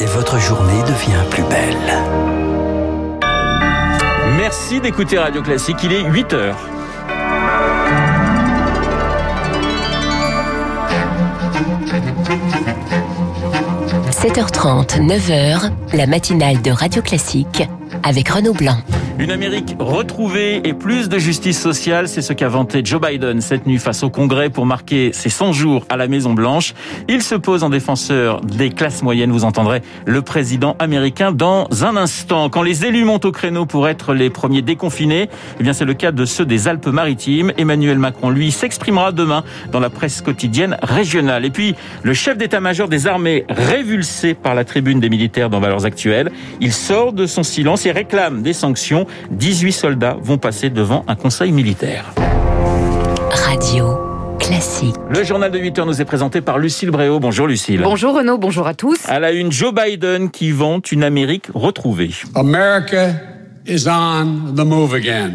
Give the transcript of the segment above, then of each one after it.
et votre journée devient plus belle. Merci d'écouter Radio Classique, il est 8 heures. – 7h30, 9h, la matinale de Radio Classique avec Renaud Blanc. Une Amérique retrouvée et plus de justice sociale, c'est ce qu'a vanté Joe Biden cette nuit face au Congrès pour marquer ses 100 jours à la Maison Blanche. Il se pose en défenseur des classes moyennes. Vous entendrez le président américain dans un instant. Quand les élus montent au créneau pour être les premiers déconfinés, eh bien c'est le cas de ceux des Alpes-Maritimes. Emmanuel Macron, lui, s'exprimera demain dans la presse quotidienne régionale. Et puis, le chef d'état-major des armées, révulsé par la tribune des militaires dans Valeurs Actuelles, il sort de son silence et réclame des sanctions 18 soldats vont passer devant un conseil militaire. Radio. Classique. Le journal de 8 heures nous est présenté par Lucille Bréau. Bonjour Lucille. Bonjour Renaud, bonjour à tous. À la une, Joe Biden qui vante une Amérique retrouvée. America is on the move again.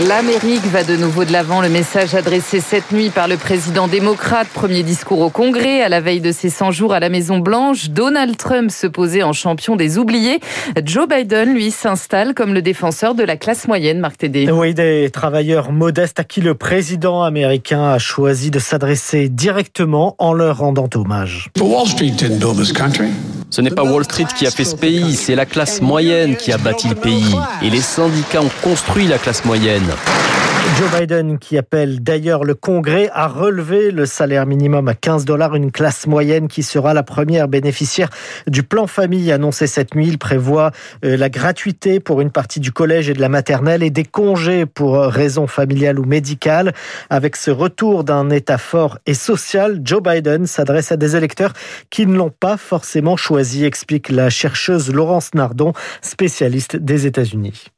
L'Amérique va de nouveau de l'avant. Le message adressé cette nuit par le président démocrate, premier discours au Congrès, à la veille de ses 100 jours à la Maison-Blanche. Donald Trump se posait en champion des oubliés. Joe Biden, lui, s'installe comme le défenseur de la classe moyenne, Marc Tédé. Oui, des travailleurs modestes à qui le président américain a choisi de s'adresser directement en leur rendant hommage. Wall Street didn't build this country. Ce n'est pas Wall Street qui a fait ce pays, c'est la classe moyenne qui a bâti le pays. Et les syndicats ont construit la classe moyenne. Joe Biden qui appelle d'ailleurs le Congrès à relever le salaire minimum à 15 dollars, une classe moyenne qui sera la première bénéficiaire du plan famille annoncé cette nuit. Il prévoit euh, la gratuité pour une partie du collège et de la maternelle et des congés pour raisons familiales ou médicales. Avec ce retour d'un État fort et social, Joe Biden s'adresse à des électeurs qui ne l'ont pas forcément choisi, explique la chercheuse Laurence Nardon, spécialiste des États-Unis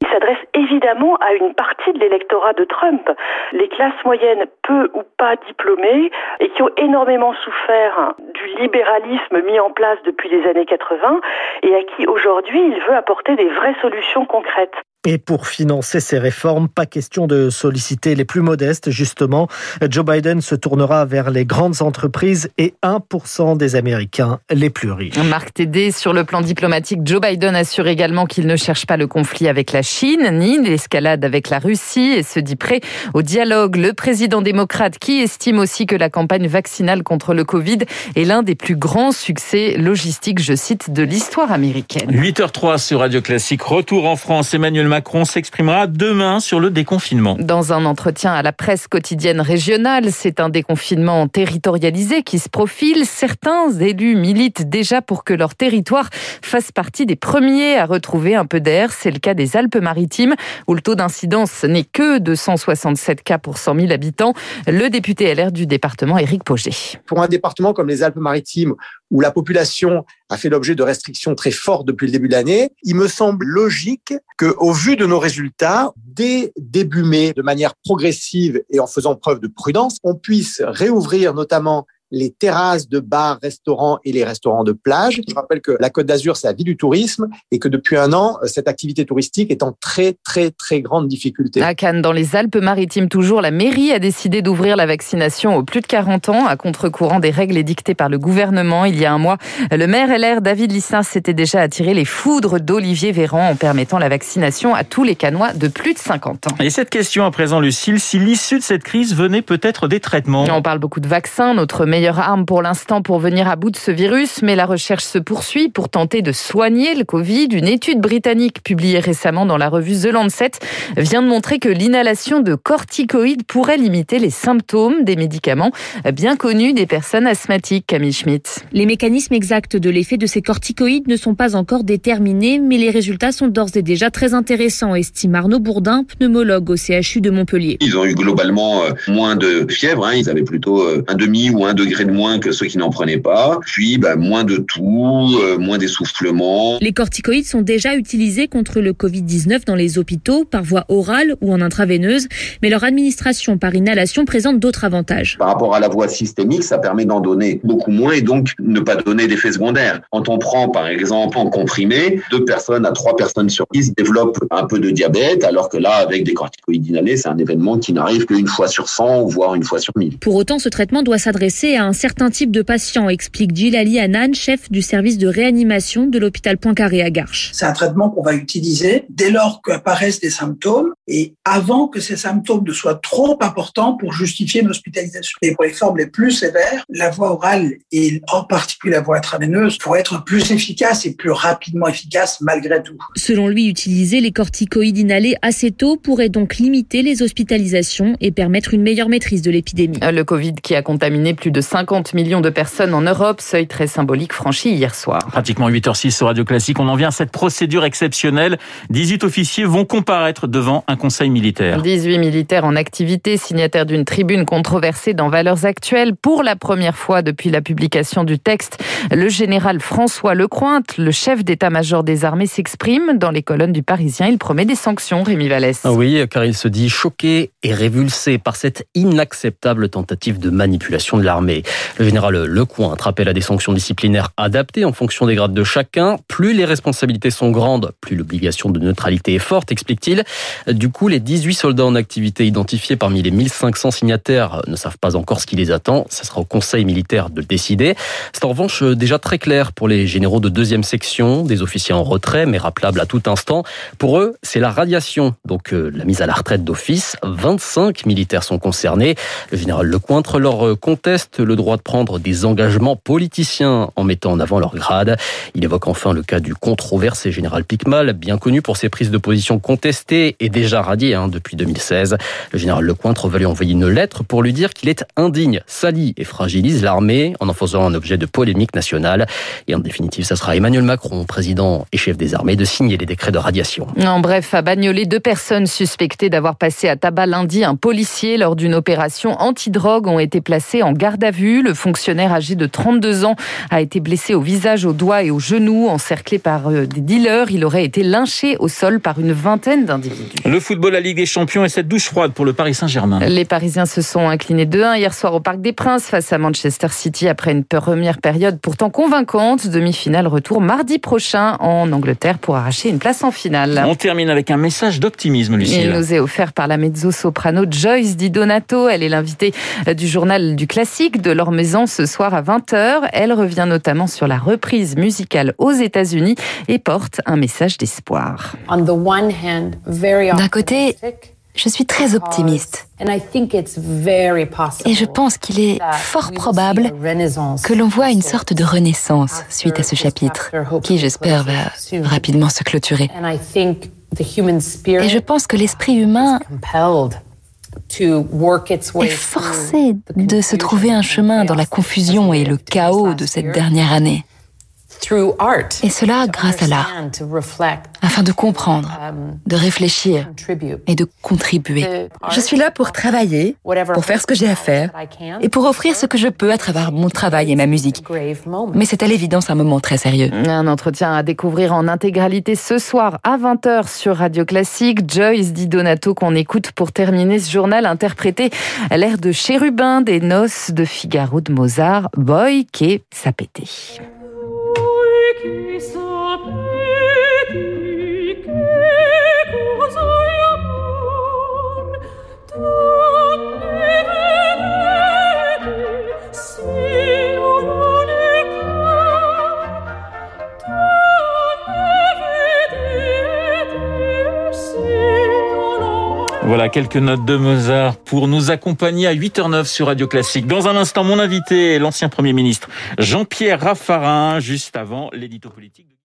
à une partie de l'électorat de Trump, les classes moyennes peu ou pas diplômées et qui ont énormément souffert du libéralisme mis en place depuis les années 80 et à qui aujourd'hui il veut apporter des vraies solutions concrètes. Et pour financer ces réformes, pas question de solliciter les plus modestes, justement. Joe Biden se tournera vers les grandes entreprises et 1% des Américains les plus riches. Marc Tédé, sur le plan diplomatique, Joe Biden assure également qu'il ne cherche pas le conflit avec la Chine, ni l'escalade avec la Russie, et se dit prêt au dialogue. Le président démocrate qui estime aussi que la campagne vaccinale contre le Covid est l'un des plus grands succès logistiques, je cite, de l'histoire américaine. 8h03 sur Radio Classique. Retour en France. Emmanuel Macron s'exprimera demain sur le déconfinement. Dans un entretien à la presse quotidienne régionale, c'est un déconfinement territorialisé qui se profile. Certains élus militent déjà pour que leur territoire fasse partie des premiers à retrouver un peu d'air. C'est le cas des Alpes-Maritimes, où le taux d'incidence n'est que de 167 cas pour 100 000 habitants. Le député LR du département, Éric Poget. Pour un département comme les Alpes-Maritimes, où la population a fait l'objet de restrictions très fortes depuis le début de l'année, il me semble logique que, au vu de nos résultats, dès début mai, de manière progressive et en faisant preuve de prudence, on puisse réouvrir notamment les terrasses de bars, restaurants et les restaurants de plage. Je rappelle que la Côte d'Azur, c'est la vie du tourisme et que depuis un an, cette activité touristique est en très, très, très grande difficulté. À Cannes, dans les Alpes-Maritimes, toujours, la mairie a décidé d'ouvrir la vaccination aux plus de 40 ans à contre-courant des règles édictées par le gouvernement. Il y a un mois, le maire LR, David Lissin, s'était déjà attiré les foudres d'Olivier Véran en permettant la vaccination à tous les Canois de plus de 50 ans. Et cette question à présent, Lucille, si l'issue de cette crise venait peut-être des traitements On parle beaucoup de vaccins. Notre meilleure arme pour l'instant pour venir à bout de ce virus, mais la recherche se poursuit pour tenter de soigner le Covid. Une étude britannique publiée récemment dans la revue The Lancet vient de montrer que l'inhalation de corticoïdes pourrait limiter les symptômes des médicaments bien connus des personnes asthmatiques, Camille Schmitt. Les mécanismes exacts de l'effet de ces corticoïdes ne sont pas encore déterminés, mais les résultats sont d'ores et déjà très intéressants, estime Arnaud Bourdin, pneumologue au CHU de Montpellier. Ils ont eu globalement euh, moins de fièvre, hein. ils avaient plutôt euh, un demi ou un degré de moins que ceux qui n'en prenaient pas. Puis bah, moins de tout, euh, moins d'essoufflement. Les corticoïdes sont déjà utilisés contre le Covid-19 dans les hôpitaux par voie orale ou en intraveineuse, mais leur administration par inhalation présente d'autres avantages. Par rapport à la voie systémique, ça permet d'en donner beaucoup moins et donc ne pas donner d'effets secondaires. Quand on prend par exemple en comprimé, deux personnes à trois personnes sur dix développent un peu de diabète, alors que là, avec des corticoïdes inhalés, c'est un événement qui n'arrive qu'une fois sur 100 voire une fois sur 1000. Pour autant, ce traitement doit s'adresser à un certain type de patient, explique Gilali Anan, chef du service de réanimation de l'hôpital Poincaré à Garches. C'est un traitement qu'on va utiliser dès lors qu'apparaissent des symptômes et avant que ces symptômes ne soient trop importants pour justifier une hospitalisation. Et pour les formes les plus sévères, la voie orale et en particulier la voie intraveineuse pourraient être plus efficaces et plus rapidement efficaces malgré tout. Selon lui, utiliser les corticoïdes inhalés assez tôt pourrait donc limiter les hospitalisations et permettre une meilleure maîtrise de l'épidémie. Le Covid qui a contaminé plus de 50 millions de personnes en Europe, seuil très symbolique franchi hier soir. Pratiquement 8h06 sur Radio Classique, on en vient à cette procédure exceptionnelle. 18 officiers vont comparaître devant un conseil militaire. 18 militaires en activité, signataires d'une tribune controversée dans Valeurs Actuelles. Pour la première fois depuis la publication du texte, le général François Lecointe, le chef d'état-major des armées, s'exprime dans les colonnes du Parisien. Il promet des sanctions, Rémi Vallès. Ah oui, car il se dit choqué et révulsé par cette inacceptable tentative de manipulation de l'armée. Le général Lecointe rappelle à des sanctions disciplinaires adaptées en fonction des grades de chacun. Plus les responsabilités sont grandes, plus l'obligation de neutralité est forte, explique-t-il. Du coup, les 18 soldats en activité identifiés parmi les 1500 signataires ne savent pas encore ce qui les attend. Ça sera au conseil militaire de le décider. C'est en revanche déjà très clair pour les généraux de deuxième section, des officiers en retrait, mais rappelables à tout instant. Pour eux, c'est la radiation, donc euh, la mise à la retraite d'office. 25 militaires sont concernés. Le général Lecointre leur conteste le droit de prendre des engagements politiciens en mettant en avant leur grade. Il évoque enfin le cas du controversé général Picmal, bien connu pour ses prises de position contestées et déjà radié hein, depuis 2016. Le général Lecointre va lui envoyer une lettre pour lui dire qu'il est indigne, salit et fragilise l'armée en en faisant un objet de polémique nationale. Et en définitive, ça sera Emmanuel Macron, président et chef des armées, de signer les décrets de radiation. En bref, à Bagnolet, deux personnes suspectées d'avoir passé à tabac lundi un policier lors d'une opération anti-drogue ont été placées en garde à vue. Le fonctionnaire âgé de 32 ans a été blessé au visage, au doigt et au genou, encerclé par euh, des dealers. Il aurait été lynché au sol par une vingtaine d'individus. Le football, la Ligue des Champions et cette douche froide pour le Paris Saint-Germain. Les Parisiens se sont inclinés 2-1 hier soir au Parc des Princes face à Manchester City après une première période pourtant convaincante. Demi-finale retour mardi prochain en Angleterre pour arracher une place en finale. On termine avec un message d'optimisme, Lucille. Il nous est offert par la mezzo-soprano Joyce Di Donato. Elle est l'invitée du journal du classique de leur maison ce soir à 20h. Elle revient notamment sur la reprise musicale aux États-Unis et porte un message d'espoir. D'un côté, je suis très optimiste. Et je pense qu'il est fort probable que l'on voit une sorte de renaissance suite à ce chapitre, qui j'espère va rapidement se clôturer. Et je pense que l'esprit humain est forcé de se trouver un chemin dans la confusion et le chaos de cette dernière année. Et cela grâce à l'art, afin de comprendre, de réfléchir et de contribuer. Je suis là pour travailler, pour faire ce que j'ai à faire et pour offrir ce que je peux à travers mon travail et ma musique. Mais c'est à l'évidence un moment très sérieux. Un entretien à découvrir en intégralité ce soir à 20h sur Radio Classique. Joyce Di Donato qu'on écoute pour terminer ce journal interprété à l'air de Chérubin des noces de Figaro de Mozart, Boy qui sapété. qui sapete Voilà quelques notes de Mozart pour nous accompagner à 8h09 sur Radio Classique. Dans un instant, mon invité l'ancien Premier ministre Jean-Pierre Raffarin, juste avant l'édito politique.